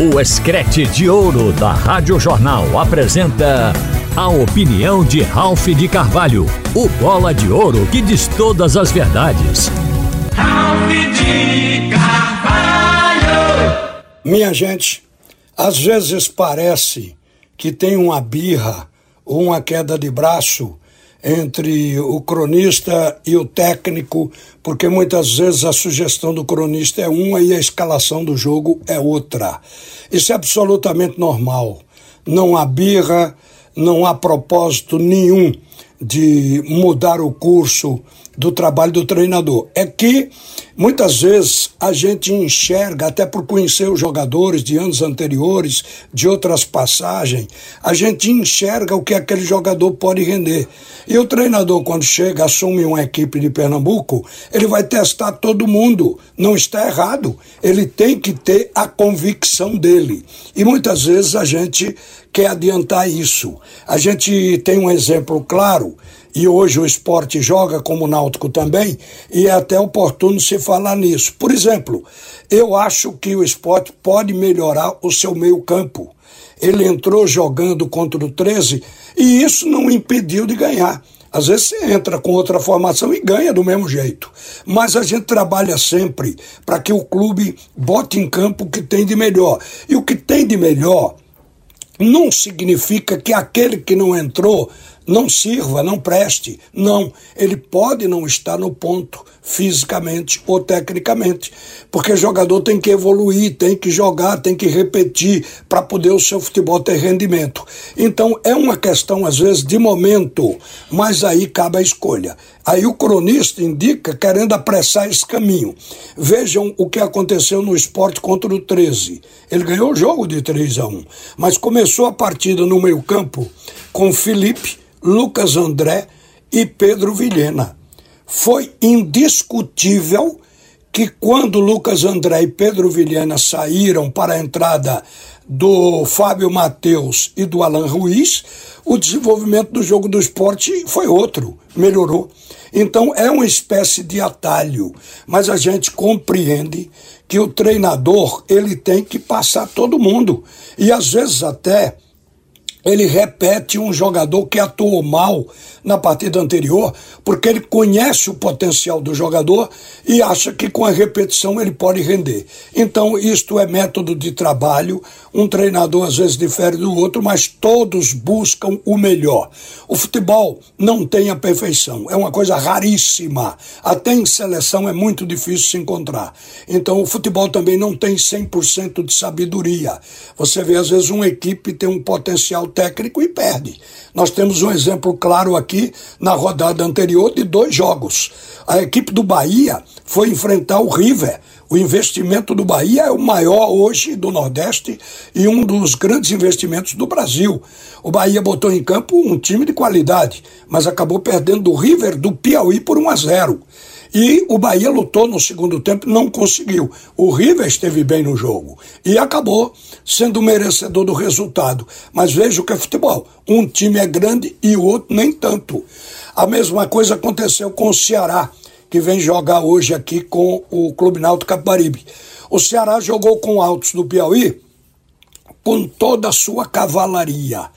O Escrete de Ouro da Rádio Jornal apresenta a opinião de Ralph de Carvalho, o bola de ouro que diz todas as verdades. Ralph de Carvalho! Minha gente, às vezes parece que tem uma birra ou uma queda de braço entre o cronista e o técnico, porque muitas vezes a sugestão do cronista é uma e a escalação do jogo é outra. Isso é absolutamente normal. Não há birra, não há propósito nenhum de mudar o curso do trabalho do treinador. É que muitas vezes a gente enxerga, até por conhecer os jogadores de anos anteriores, de outras passagens, a gente enxerga o que aquele jogador pode render. E o treinador, quando chega, assume uma equipe de Pernambuco, ele vai testar todo mundo. Não está errado. Ele tem que ter a convicção dele. E muitas vezes a gente quer adiantar isso. A gente tem um exemplo claro e hoje o esporte joga como o Náutico também, e é até oportuno se falar nisso. Por exemplo, eu acho que o esporte pode melhorar o seu meio-campo. Ele entrou jogando contra o 13 e isso não impediu de ganhar. Às vezes você entra com outra formação e ganha do mesmo jeito. Mas a gente trabalha sempre para que o clube bote em campo o que tem de melhor. E o que tem de melhor não significa que aquele que não entrou não sirva, não preste. Não, ele pode não estar no ponto fisicamente ou tecnicamente, porque jogador tem que evoluir, tem que jogar, tem que repetir para poder o seu futebol ter rendimento. Então é uma questão às vezes de momento, mas aí cabe a escolha. Aí o cronista indica querendo apressar esse caminho. Vejam o que aconteceu no esporte contra o 13. Ele ganhou o jogo de 3 a 1, mas começou a partida no meio-campo com Felipe Lucas André e Pedro Vilhena. Foi indiscutível que quando Lucas André e Pedro Vilhena saíram para a entrada do Fábio Matheus e do Alan Ruiz, o desenvolvimento do jogo do esporte foi outro, melhorou. Então é uma espécie de atalho, mas a gente compreende que o treinador ele tem que passar todo mundo e às vezes até ele repete um jogador que atuou mal na partida anterior, porque ele conhece o potencial do jogador e acha que com a repetição ele pode render. Então, isto é método de trabalho. Um treinador às vezes difere do outro, mas todos buscam o melhor. O futebol não tem a perfeição, é uma coisa raríssima. Até em seleção é muito difícil se encontrar. Então, o futebol também não tem 100% de sabedoria. Você vê, às vezes, uma equipe tem um potencial técnico e perde. Nós temos um exemplo claro aqui na rodada anterior de dois jogos. A equipe do Bahia foi enfrentar o River. O investimento do Bahia é o maior hoje do Nordeste e um dos grandes investimentos do Brasil. O Bahia botou em campo um time de qualidade, mas acabou perdendo do River do Piauí por 1 a 0. E o Bahia lutou no segundo tempo, não conseguiu. O River esteve bem no jogo e acabou sendo merecedor do resultado. Mas veja o que é futebol: um time é grande e o outro nem tanto. A mesma coisa aconteceu com o Ceará, que vem jogar hoje aqui com o Clube Náutico Capibaribe. O Ceará jogou com o Altos do Piauí com toda a sua cavalaria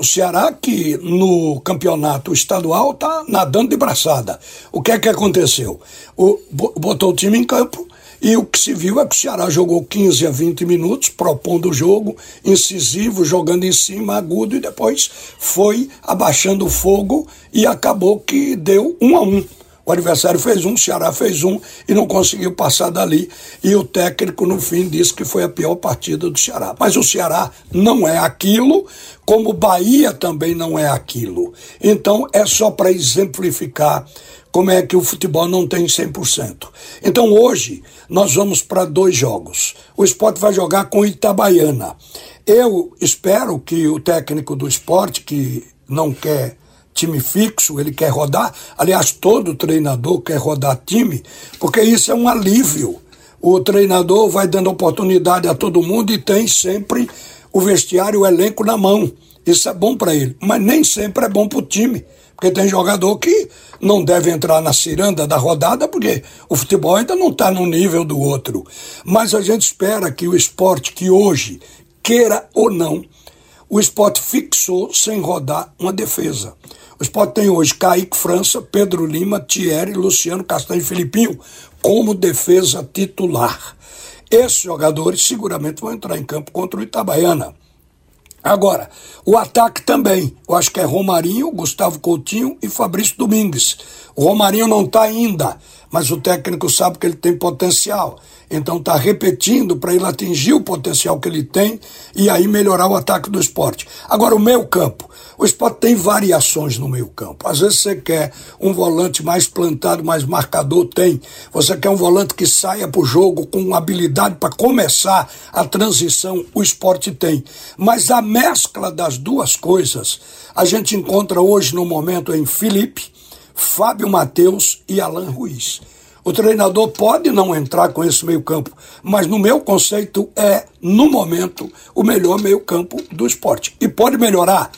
o Ceará, que no campeonato estadual está nadando de braçada. O que é que aconteceu? O, botou o time em campo e o que se viu é que o Ceará jogou 15 a 20 minutos, propondo o jogo, incisivo, jogando em cima, agudo, e depois foi abaixando o fogo e acabou que deu um a um. O adversário fez um, o Ceará fez um e não conseguiu passar dali. E o técnico, no fim, disse que foi a pior partida do Ceará. Mas o Ceará não é aquilo, como Bahia também não é aquilo. Então, é só para exemplificar como é que o futebol não tem 100%. Então, hoje, nós vamos para dois jogos. O esporte vai jogar com Itabaiana. Eu espero que o técnico do esporte, que não quer time fixo, ele quer rodar. Aliás, todo treinador quer rodar time, porque isso é um alívio. O treinador vai dando oportunidade a todo mundo e tem sempre o vestiário, o elenco na mão. Isso é bom para ele, mas nem sempre é bom para o time. Porque tem jogador que não deve entrar na ciranda da rodada, porque o futebol ainda não está no nível do outro. Mas a gente espera que o esporte que hoje, queira ou não, o esporte fixou sem rodar uma defesa. O esporte tem hoje Kaique França, Pedro Lima, Thierry, Luciano Castanho e Filipinho como defesa titular. Esses jogadores seguramente vão entrar em campo contra o Itabaiana. Agora, o ataque também. Eu acho que é Romarinho, Gustavo Coutinho e Fabrício Domingues. O Romarinho não está ainda, mas o técnico sabe que ele tem potencial. Então está repetindo para ele atingir o potencial que ele tem e aí melhorar o ataque do esporte. Agora, o meio campo. O esporte tem variações no meio campo. Às vezes você quer um volante mais plantado, mais marcador, tem. Você quer um volante que saia para o jogo com habilidade para começar a transição, o esporte tem. Mas a mescla das duas coisas a gente encontra hoje no momento em Felipe, Fábio Matheus e Alan Ruiz. O treinador pode não entrar com esse meio-campo, mas no meu conceito é, no momento, o melhor meio-campo do esporte. E pode melhorar,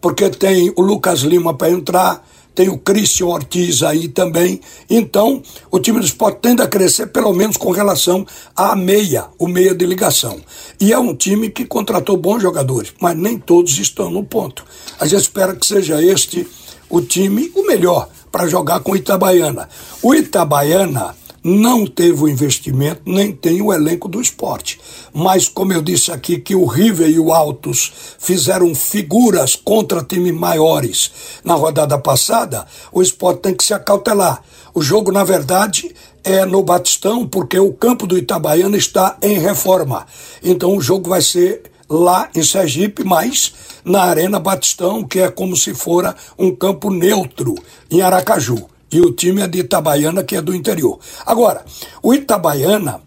porque tem o Lucas Lima para entrar, tem o Christian Ortiz aí também. Então, o time do esporte tende a crescer, pelo menos com relação à meia, o meia de ligação. E é um time que contratou bons jogadores, mas nem todos estão no ponto. A gente espera que seja este o time o melhor para jogar com o Itabaiana. O Itabaiana não teve o investimento, nem tem o elenco do esporte. Mas, como eu disse aqui, que o River e o Altos fizeram figuras contra times maiores na rodada passada, o esporte tem que se acautelar. O jogo, na verdade, é no Batistão, porque o campo do Itabaiana está em reforma. Então, o jogo vai ser lá em Sergipe, mas na Arena Batistão, que é como se fora um campo neutro em Aracaju. E o time é de Itabaiana, que é do interior. Agora, o Itabaiana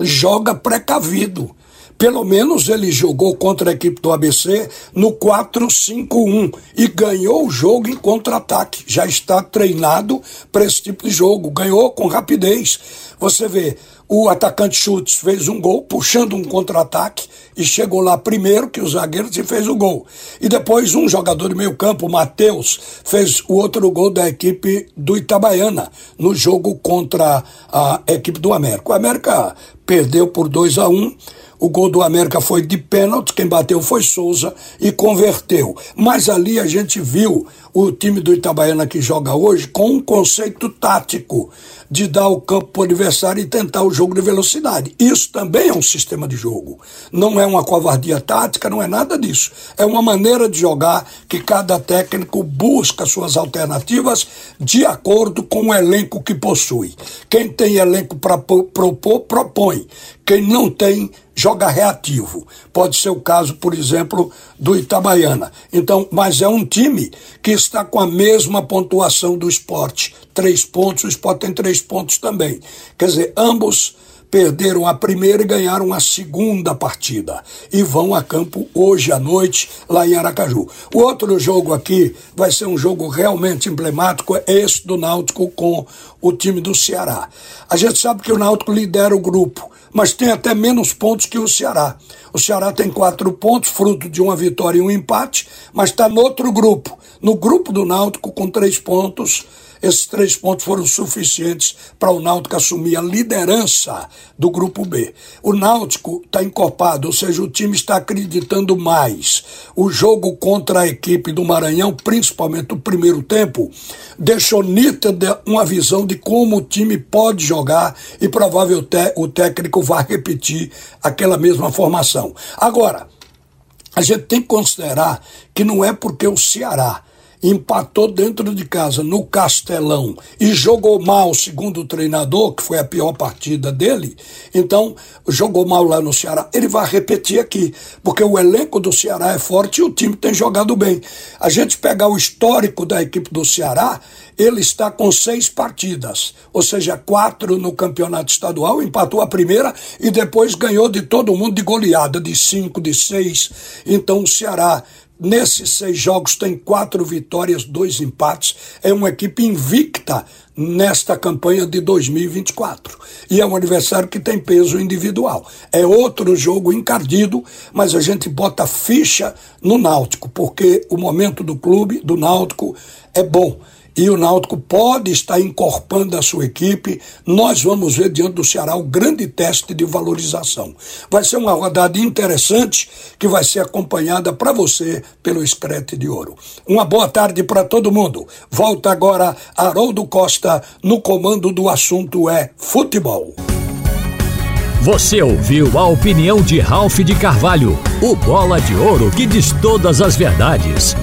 joga precavido. Pelo menos ele jogou contra a equipe do ABC no 4-5-1 e ganhou o jogo em contra-ataque. Já está treinado para esse tipo de jogo. Ganhou com rapidez. Você vê, o atacante Schultz fez um gol, puxando um contra-ataque, e chegou lá primeiro que os zagueiros e fez o gol. E depois um jogador de meio campo, Matheus, fez o outro gol da equipe do Itabaiana, no jogo contra a equipe do América. O América perdeu por 2 a 1 um, o gol do América foi de pênalti, quem bateu foi Souza e converteu. Mas ali a gente viu o time do Itabaiana que joga hoje com um conceito tático de dar o campo para o adversário e tentar o jogo de velocidade. Isso também é um sistema de jogo. Não é uma covardia tática, não é nada disso. É uma maneira de jogar que cada técnico busca suas alternativas de acordo com o elenco que possui. Quem tem elenco para propor, propõe. Quem não tem, joga reativo. Pode ser o caso, por exemplo, do Itabaiana. Então, mas é um time que está com a mesma pontuação do esporte. Três pontos, o esporte tem três pontos também. Quer dizer, ambos perderam a primeira e ganharam a segunda partida. E vão a campo hoje à noite, lá em Aracaju. O outro jogo aqui vai ser um jogo realmente emblemático, é esse do Náutico com o time do Ceará. A gente sabe que o Náutico lidera o grupo mas tem até menos pontos que o Ceará. O Ceará tem quatro pontos, fruto de uma vitória e um empate, mas está no outro grupo, no grupo do Náutico, com três pontos esses três pontos foram suficientes para o Náutico assumir a liderança do Grupo B. O Náutico está encorpado, ou seja, o time está acreditando mais. O jogo contra a equipe do Maranhão, principalmente o primeiro tempo, deixou nítida uma visão de como o time pode jogar e provável o técnico vai repetir aquela mesma formação. Agora, a gente tem que considerar que não é porque o Ceará empatou dentro de casa no Castelão e jogou mal, segundo o treinador, que foi a pior partida dele, então jogou mal lá no Ceará. Ele vai repetir aqui, porque o elenco do Ceará é forte e o time tem jogado bem. A gente pegar o histórico da equipe do Ceará, ele está com seis partidas, ou seja, quatro no campeonato estadual, empatou a primeira e depois ganhou de todo mundo de goleada, de cinco, de seis. Então o Ceará Nesses seis jogos tem quatro vitórias, dois empates. É uma equipe invicta nesta campanha de 2024. E é um adversário que tem peso individual. É outro jogo encardido, mas a gente bota ficha no Náutico, porque o momento do clube, do Náutico, é bom e o Náutico pode estar encorpando a sua equipe. Nós vamos ver diante do Ceará o grande teste de valorização. Vai ser uma rodada interessante que vai ser acompanhada para você pelo Escrete de Ouro. Uma boa tarde para todo mundo. Volta agora Haroldo Costa no comando do assunto é futebol. Você ouviu a opinião de Ralph de Carvalho, o bola de ouro que diz todas as verdades.